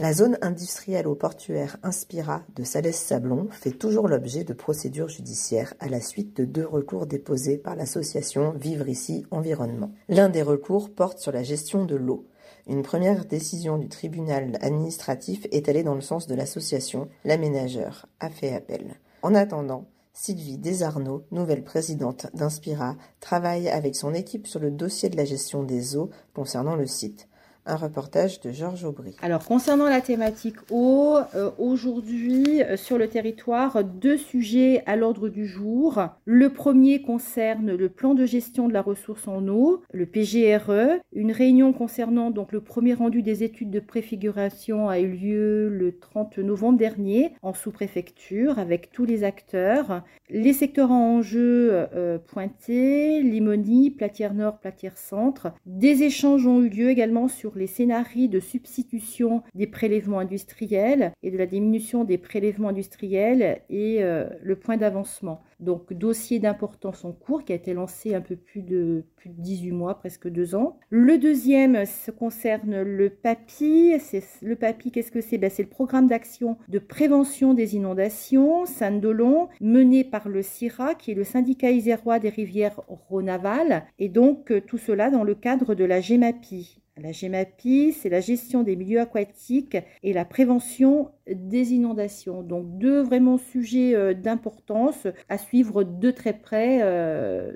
La zone industrielle au portuaire Inspira de Salès-Sablon fait toujours l'objet de procédures judiciaires à la suite de deux recours déposés par l'association Vivre ici Environnement. L'un des recours porte sur la gestion de l'eau. Une première décision du tribunal administratif est allée dans le sens de l'association. L'aménageur a fait appel. En attendant, Sylvie Desarnaud, nouvelle présidente d'Inspira, travaille avec son équipe sur le dossier de la gestion des eaux concernant le site. Un reportage de Georges Aubry. Alors, concernant la thématique eau, euh, aujourd'hui, euh, sur le territoire, deux sujets à l'ordre du jour. Le premier concerne le plan de gestion de la ressource en eau, le PGRE. Une réunion concernant donc le premier rendu des études de préfiguration a eu lieu le 30 novembre dernier en sous-préfecture avec tous les acteurs. Les secteurs en enjeu euh, pointés, Limoni, Platière Nord, Platière Centre. Des échanges ont eu lieu également sur les scénarios de substitution des prélèvements industriels et de la diminution des prélèvements industriels et euh, le point d'avancement. Donc, dossier d'importance en cours qui a été lancé un peu plus de, plus de 18 mois, presque deux ans. Le deuxième se concerne le PAPI. Le PAPI, qu'est-ce que c'est? Ben, C'est le programme d'action de prévention des inondations, Saint-Dolon, mené par le CIRA, qui est le syndicat isérois des rivières Rhône-Aval. Et donc, euh, tout cela dans le cadre de la GEMAPI. La GEMAPI, c'est la gestion des milieux aquatiques et la prévention des inondations. Donc deux vraiment sujets euh, d'importance à suivre de très près euh,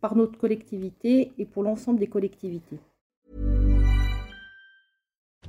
par notre collectivité et pour l'ensemble des collectivités.